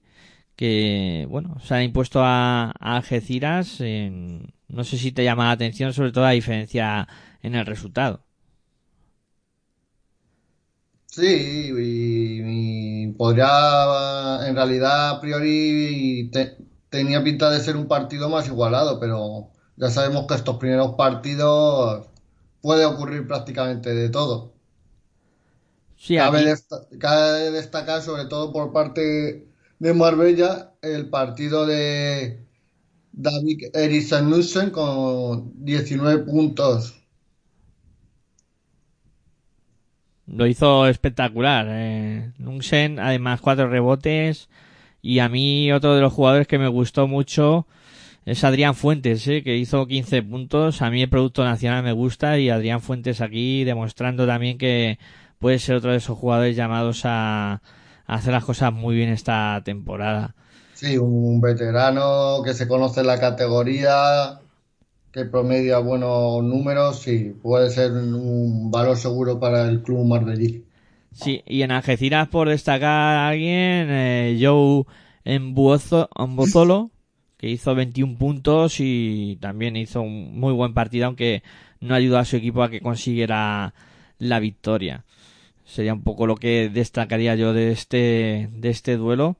Que, bueno, se ha impuesto a, Algeciras. no sé si te llama la atención, sobre todo la diferencia en el resultado. Sí, y, podría, en realidad, a priori tenía pinta de ser un partido más igualado, pero ya sabemos que estos primeros partidos puede ocurrir prácticamente de todo. Sí, cabe, destacar, sobre todo por parte de Marbella, el partido de David Eriksen con 19 puntos Lo hizo espectacular. Eh. además, cuatro rebotes. Y a mí, otro de los jugadores que me gustó mucho es Adrián Fuentes, eh, que hizo 15 puntos. A mí el producto nacional me gusta y Adrián Fuentes aquí demostrando también que puede ser otro de esos jugadores llamados a, hacer las cosas muy bien esta temporada. Sí, un veterano que se conoce en la categoría, que promedia buenos números, sí, puede ser un valor seguro para el club marbellí. Sí, y en Algeciras, por destacar a alguien, eh, Joe Embozolo, que hizo 21 puntos y también hizo un muy buen partido, aunque no ayudó a su equipo a que consiguiera la victoria. Sería un poco lo que destacaría yo de este, de este duelo.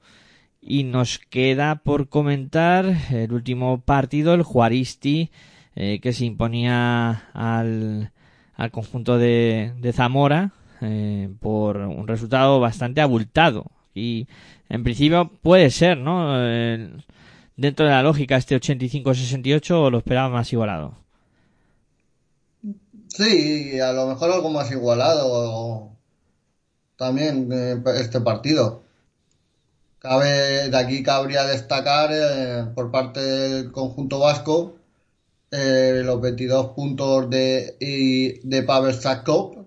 Y nos queda por comentar el último partido, el Juaristi eh, que se imponía al, al conjunto de, Zamora eh, por un resultado bastante abultado. Y en principio puede ser, ¿no? Dentro de la lógica, este 85-68 o lo esperaba más igualado. Sí, a lo mejor algo más igualado también este partido. Cabe, de aquí cabría destacar por parte del conjunto vasco eh, los 22 puntos de, de Pavel Sakov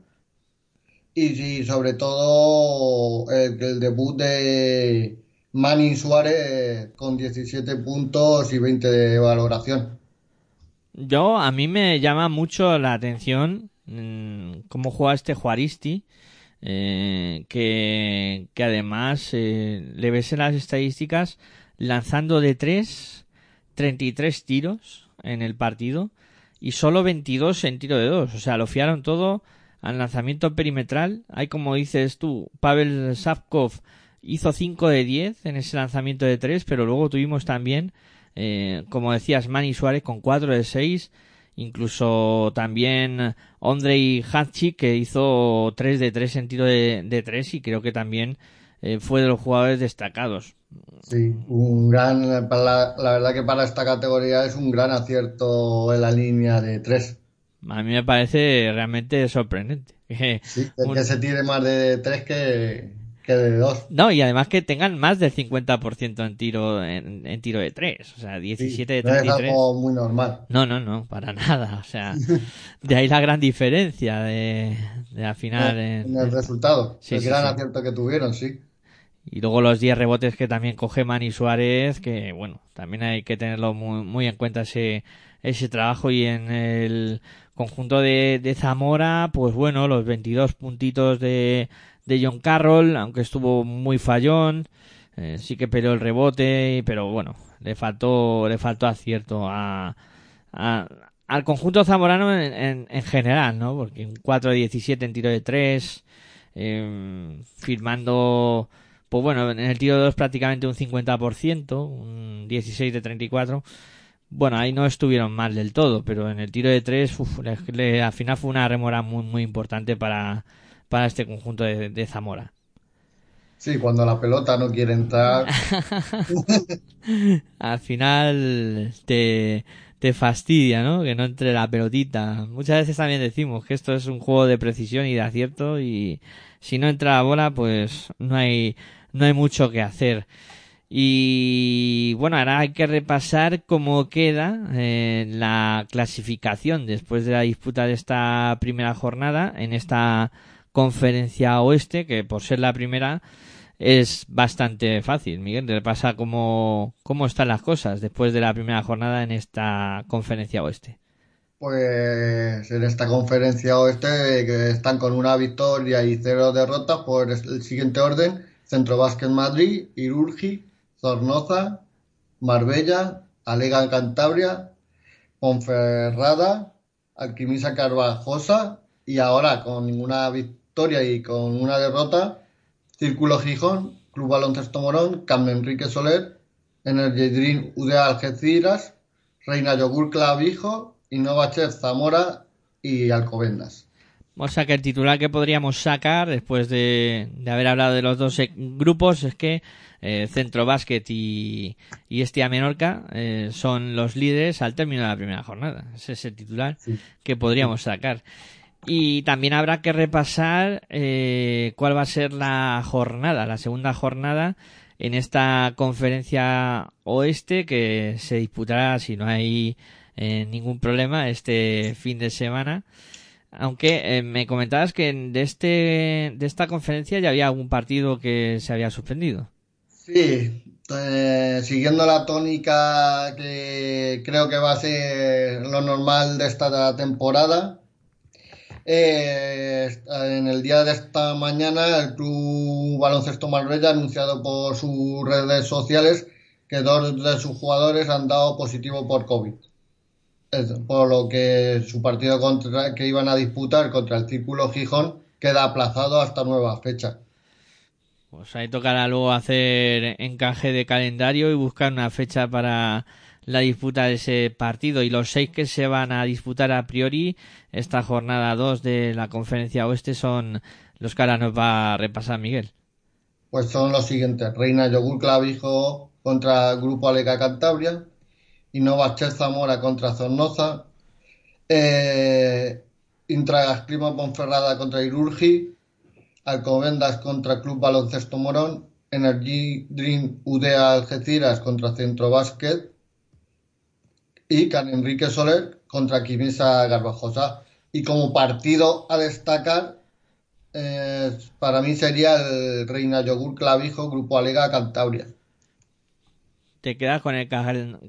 y, sobre todo el, debut de Manny Suárez con 17 puntos y 20 de valoración. Yo, a mí me llama mucho la atención mm, cómo juega este Juaristi, eh, que, que además eh, le ves en las estadísticas lanzando de 3, 33 tiros, en el partido y solo 22 en tiro de dos. O sea, lo fiaron todo al lanzamiento perimetral. Hay como dices tú, Pavel Savkov hizo 5 de 10 en ese lanzamiento de 3, pero luego tuvimos también, eh, como decías, Manny Suárez con 4 de 6. Incluso también Andrei Hatchik que hizo 3 de 3 en tiro de, de 3 y creo que también eh, fue de los jugadores destacados. Sí, un gran, la, verdad que para esta categoría es un gran acierto en la línea de tres. A mí me parece realmente sorprendente. Sí, que se tire más de tres que, de dos. No, y además que tengan más del 50% en tiro en, tiro de tres. O sea, 17 de 33. No es algo muy normal. No, no, no, para nada. O sea, de ahí la gran diferencia de, de al final. En, el resultado. el gran acierto que tuvieron, sí. Y luego los 10 rebotes que también coge Manny Suárez, que bueno, también hay que tenerlo muy, muy en cuenta ese, ese trabajo. Y en el conjunto de, de Zamora, pues bueno, los 22 puntitos de, de John Carroll, aunque estuvo muy fallón, eh, sí que peleó el rebote, pero bueno, le faltó, le faltó acierto a, al conjunto zamorano en, en, general, ¿no? Porque un 4 de 17 en tiro de 3, eh, firmando pues bueno, en el tiro de dos prácticamente un 50%, un 16 de 34. Bueno, ahí no estuvieron mal del todo, pero en el tiro de tres, al final fue una remora muy, muy importante para, para este conjunto de, Zamora. Sí, cuando la pelota no quiere entrar. al final te, te fastidia, ¿no? Que no entre la pelotita. Muchas veces también decimos que esto es un juego de precisión y de acierto y si no entra la bola, pues no hay, no hay mucho que hacer. Y bueno, ahora hay que repasar cómo queda eh, la clasificación después de la disputa de esta primera jornada en esta conferencia oeste, que por ser la primera es bastante fácil. Miguel, repasa cómo, cómo están las cosas después de la primera jornada en esta conferencia oeste. Pues en esta conferencia oeste que están con una victoria y cero derrotas por el siguiente orden. Centro Básquet Madrid, Irurgi, Zornoza, Marbella, Alega Cantabria, Ponferrada, Alquimisa Carvajosa y ahora con ninguna victoria y con una derrota, Círculo Gijón, Club Baloncesto Morón, Camp Enrique Soler, Energy Dream UDA Algeciras, Reina Yogur Clavijo, Chef Zamora y Alcobendas. O sea que el titular que podríamos sacar después de, haber hablado de los dos e, grupos es que eh, Centro Básquet y, y Estia Menorca eh, son los líderes al término de la primera jornada. Ese es el titular que podríamos sacar. Y también habrá que repasar eh, cuál va a ser la jornada, la segunda jornada en esta conferencia oeste que se disputará, si no hay ningún problema, este fin de semana. Aunque eh, me comentabas que de, este, de esta conferencia ya había algún partido que se había suspendido. Sí, eh, siguiendo la tónica que creo que va a ser lo normal de esta temporada. Eh, en el día de esta mañana, el Club Baloncesto Marbella ha anunciado por sus redes sociales que dos de sus jugadores han dado positivo por COVID por lo que su partido contra, que iban a disputar contra el Círculo Gijón queda aplazado hasta nueva fecha. Pues ahí tocará luego hacer encaje de calendario y buscar una fecha para la disputa de ese partido. Y los seis que se van a disputar a priori esta jornada 2 de la conferencia oeste son los que ahora nos va a repasar Miguel. Pues son los siguientes. Reina Yogur Clavijo contra Grupo Alega Cantabria. Innovacher Zamora contra Zornoza, eh, Clima Ponferrada contra Irurgi, Alcobendas contra Club Baloncesto Morón, Energy Dream Udea Algeciras contra Centro Básquet y Can Enrique Soler contra Quimisa Garbajosa. Y como partido a destacar, eh, para mí sería el Reina Yogur Clavijo, Grupo Alega Cantabria te quedas con el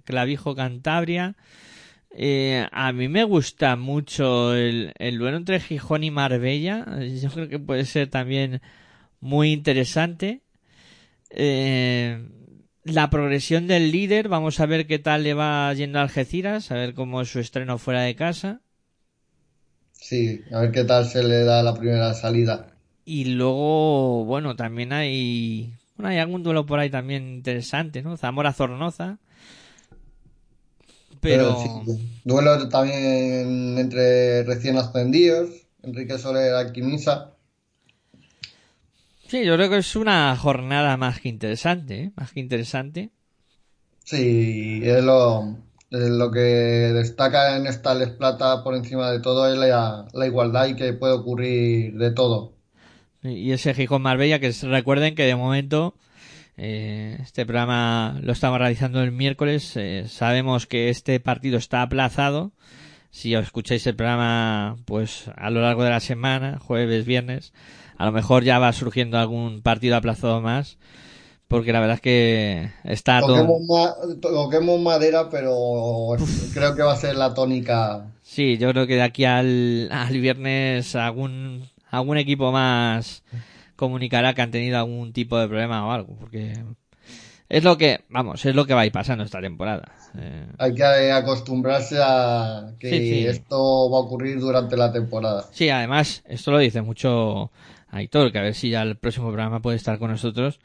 clavijo Cantabria. Eh, a mí me gusta mucho el, el duelo entre Gijón y Marbella. Yo creo que puede ser también muy interesante. Eh, la progresión del líder, vamos a ver qué tal le va yendo a Algeciras, a ver cómo es su estreno fuera de casa. Sí, a ver qué tal se le da la primera salida. Y luego, bueno, también hay hay algún duelo por ahí también interesante, ¿no? Zamora-Zornoza. Pero... Duelo también entre recién ascendidos, Enrique Soler Alquimisa. Sí, yo creo que es una jornada más que interesante, ¿eh? más que interesante. Sí, es lo, lo que destaca en esta Les Plata por encima de todo es la, la igualdad y que puede ocurrir de todo. Y ese Gijón Marbella, que recuerden que de momento eh, este programa lo estamos realizando el miércoles. Eh, sabemos que este partido está aplazado. Si os escucháis el programa, pues a lo largo de la semana, jueves, viernes, a lo mejor ya va surgiendo algún partido aplazado más. Porque la verdad es que está todo. toquemos madera, pero creo que va a ser la tónica. Sí, yo creo que de aquí al, al viernes algún algún equipo más comunicará que han tenido algún tipo de problema o algo, porque es lo que, vamos, es lo que va a ir pasando esta temporada. Eh, Hay que acostumbrarse a que esto va a ocurrir durante la temporada. Sí, además, esto lo dice mucho Aitor, que a ver si ya el próximo programa puede estar con nosotros.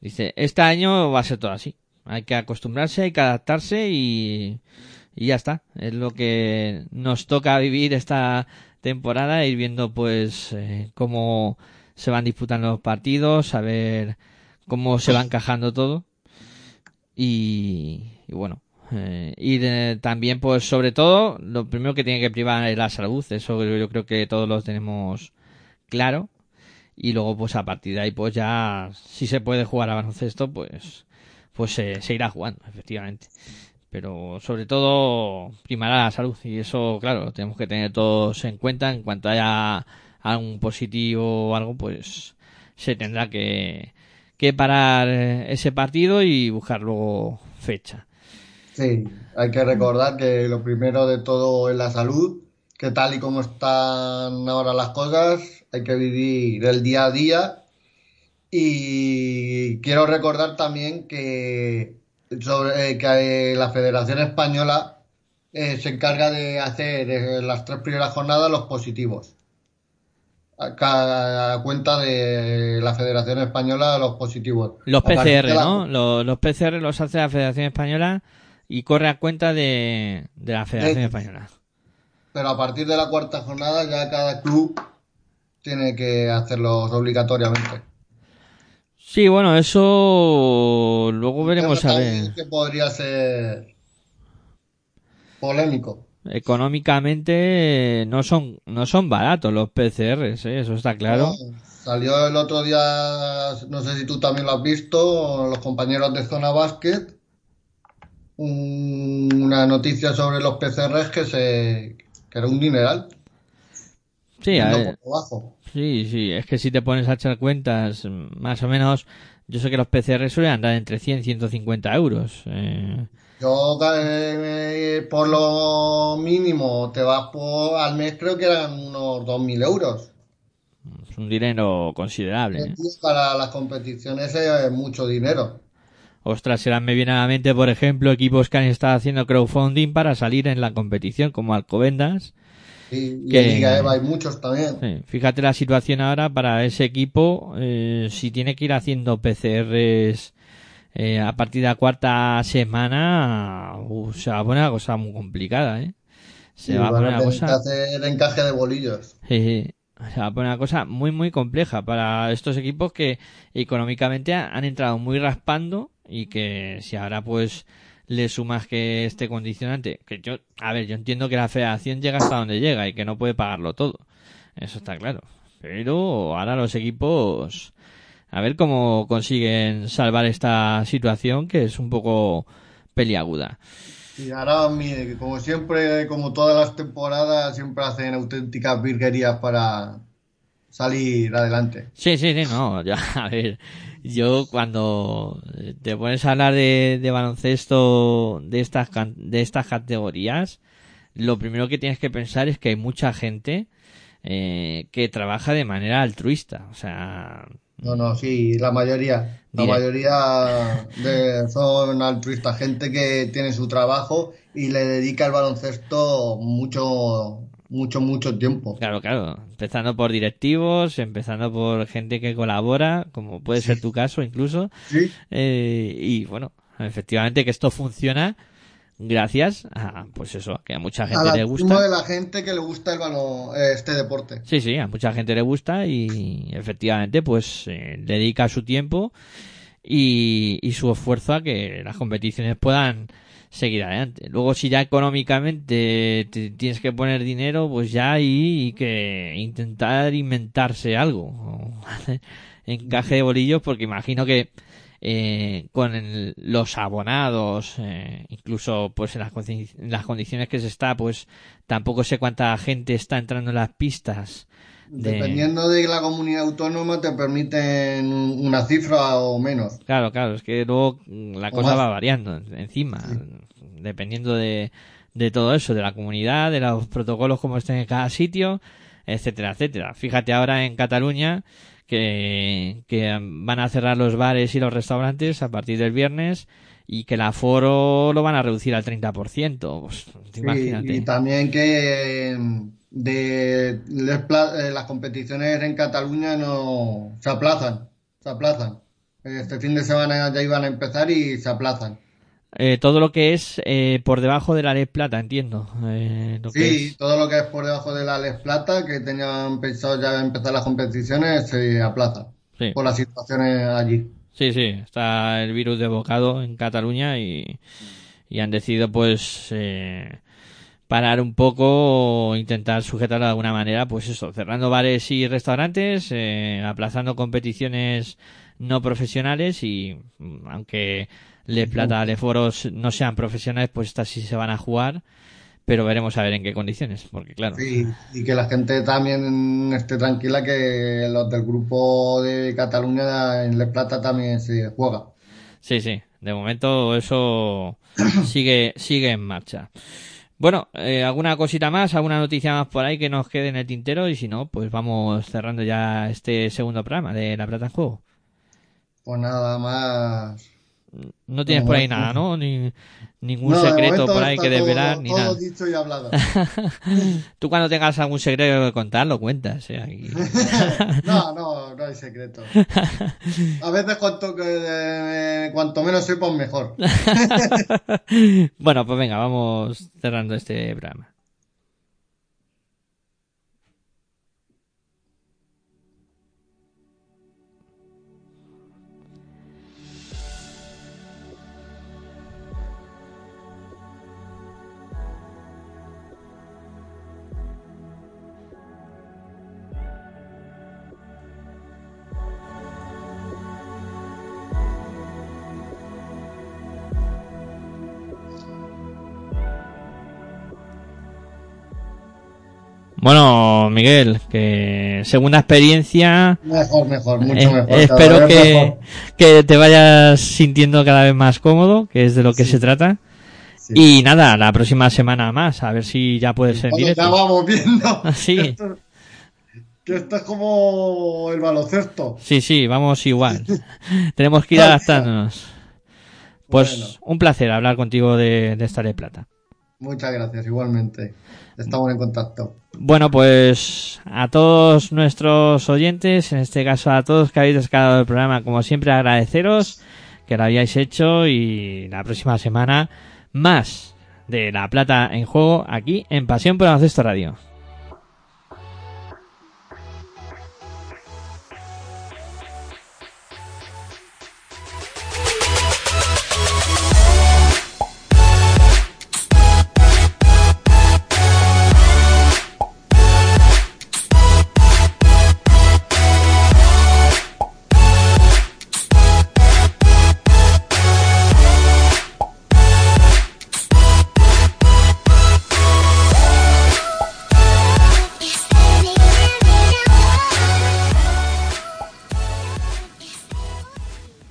Dice, este año va a ser todo así. Hay que acostumbrarse, hay que adaptarse y, y ya está. Es lo que nos toca vivir esta temporada, ir viendo pues eh, cómo se van disputando los partidos, a ver cómo se va encajando todo. Y, bueno, eh, y también pues sobre todo lo primero que tiene que privar es la salud, eso yo creo que todos lo tenemos claro. Y luego pues a partir de ahí pues ya si se puede jugar a baloncesto pues pues se irá jugando, efectivamente. Pero sobre todo primará la salud y eso, claro, lo tenemos que tener todos en cuenta. En cuanto haya algún positivo o algo, pues se tendrá que, que parar ese partido y buscar luego fecha. Sí, hay que recordar que lo primero de todo es la salud, que tal y como están ahora las cosas, hay que vivir el día a día. Y quiero recordar también que, sobre, eh, que la Federación Española eh, se encarga de hacer las tres primeras jornadas los positivos. A, cuenta de la Federación Española los positivos. Los PCR, ¿no? Los, los PCR los hace la Federación Española y corre a cuenta de, la Federación Española. Pero a partir de la cuarta jornada ya cada club tiene que hacerlos obligatoriamente. Sí, bueno, eso luego veremos a ver. Que podría ser polémico. Económicamente no son no son baratos los PCRs, ¿eh? eso está claro. salió el otro día, no sé si tú también lo has visto, los compañeros de Zona Basket una noticia sobre los PCRs que se que era un dineral. Sí, sí, sí, es que si te pones a echar cuentas, más o menos, yo sé que los PCR suelen andar entre 100 y 150 euros. Eh. Yo, eh, por lo mínimo, te vas por, al mes, creo que eran unos 2.000 euros. Es un dinero considerable. ¿eh? Para las competiciones es mucho dinero. Ostras, será me viene a la mente, por ejemplo, equipos que han estado haciendo crowdfunding para salir en la competición, como Alcobendas. y que, Liga Eva hay muchos también. fíjate la situación ahora para ese equipo, eh, si tiene que ir haciendo PCRs eh, a partir de la cuarta semana, uh, se va a poner una cosa muy complicada, ¿eh? Se va a poner una cosa... hacer encaje de bolillos. se va a poner una cosa muy, muy compleja para estos equipos que económicamente han entrado muy raspando y que si ahora pues le sumas que este condicionante, que yo, a ver, yo entiendo que la federación llega hasta donde llega y que no puede pagarlo todo, eso está claro, pero ahora los equipos, a ver cómo consiguen salvar esta situación que es un poco peliaguda. Y ahora, como siempre, como todas las temporadas, siempre hacen auténticas virguerías para salir adelante. Sí, sí, sí, no, ya, a ver, yo cuando te pones a hablar de, de baloncesto de estas, de estas categorías, lo primero que tienes que pensar es que hay mucha gente eh, que trabaja de manera altruista. O sea. No, no, sí, la mayoría. La mayoría de, son altruistas. Gente que tiene su trabajo y le dedica al baloncesto mucho, mucho, mucho tiempo. Claro, claro. Empezando por directivos, empezando por gente que colabora, como puede ser tu caso incluso. Sí. Eh, y bueno, efectivamente que esto funciona gracias a, pues eso, que a mucha gente le gusta. de la gente que le gusta el balón, este deporte. Sí, sí, a mucha gente le gusta y efectivamente pues eh, dedica su tiempo y, y su esfuerzo a que las competiciones puedan seguir adelante. Luego, si ya económicamente tienes que poner dinero, pues ya hay que intentar inventarse algo. Encaje de bolillos, porque imagino que eh, con los abonados, eh, incluso pues en las, las, condiciones que se está, pues tampoco sé cuánta gente está entrando en las pistas. Dependiendo de la comunidad autónoma te permiten una cifra o menos. Claro, claro, es que luego la cosa va variando encima, dependiendo de, de todo eso, de la comunidad, de los protocolos como estén en cada sitio, etcétera, etcétera. Fíjate ahora en Cataluña que, que van a cerrar los bares y los restaurantes a partir del viernes y que el aforo lo van a reducir al 30%. Pues, imagínate. Y también que de eh, las competiciones en Cataluña no se aplazan, se aplazan. Este fin de semana ya iban a empezar y se aplazan. Eh, todo lo que es eh, por debajo de la Les Plata, entiendo. sí, todo lo que es por debajo de la Les Plata, que tenían pensado ya empezar las competiciones, se aplaza por las situaciones allí. Sí, sí, está el virus de bocado en Cataluña y, y han decidido pues parar un poco o intentar sujetarlo de alguna manera, pues eso, cerrando bares y restaurantes, eh, aplazando competiciones no profesionales y mm, aunque Les Plata, Les Foros no sean profesionales, pues estas sí se van a jugar, pero veremos a ver en qué condiciones, porque claro. Sí, y que la gente también esté tranquila que los del grupo de Cataluña en Les Plata también se juega. Sí, sí, de momento eso sigue, sigue en marcha. Bueno, eh, alguna cosita más, alguna noticia más por ahí que nos quede en el tintero y si no, pues vamos cerrando ya este segundo programa de La Plata en Juego. Pues nada más. No tienes por ahí nada, ¿no? Ni, ningún No, secreto por ahí que todo- desvelar, ni todo nada. dicho y hablado. Tú cuando tengas algún secreto que contar, lo cuentas. ¿eh? Aquí. no, no, no hay secreto. A veces cuanto, que, eh, cuanto menos sepas, mejor. bueno, pues venga, vamos cerrando este programa. Bueno, Miguel, que segunda experiencia. Mejor, mejor, mucho Eh, mejor. espero que, mejor. que te vayas sintiendo cada vez más cómodo, que es de lo que Sí. se trata. Sí. Y nada, la próxima semana más, a ver si ya puedes ser ya vamos viendo. Sí. Que esto, que esto es como el baloncesto. Sí, sí, vamos igual. Tenemos que ir adaptándonos. Pues Bueno. un placer hablar contigo de, de Star de Plata. Muchas gracias, igualmente. Estamos en contacto. Bueno, pues a todos nuestros oyentes, en este caso a todos que habéis descargado el programa, como siempre agradeceros que lo hayáis hecho y la próxima semana más de La Plata en juego aquí en Pasión por Baloncesto Radio.